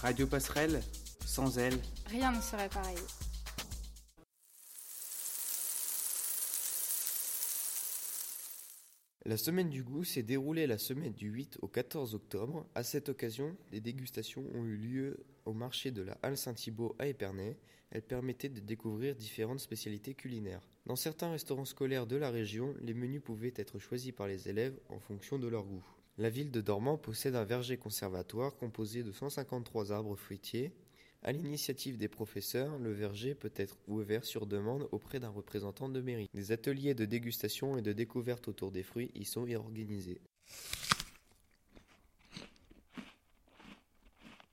Radio Passerelle, sans elle, rien ne serait pareil. La semaine du goût s'est déroulée la semaine du 8 au 14 octobre. À cette occasion, des dégustations ont eu lieu au marché de la Halle Saint-Thibault à Épernay. Elles permettaient de découvrir différentes spécialités culinaires. Dans certains restaurants scolaires de la région, les menus pouvaient être choisis par les élèves en fonction de leur goût. La ville de Dormant possède un verger conservatoire composé de 153 arbres fruitiers. À l'initiative des professeurs, le verger peut être ouvert sur demande auprès d'un représentant de mairie. Des ateliers de dégustation et de découverte autour des fruits y sont organisés.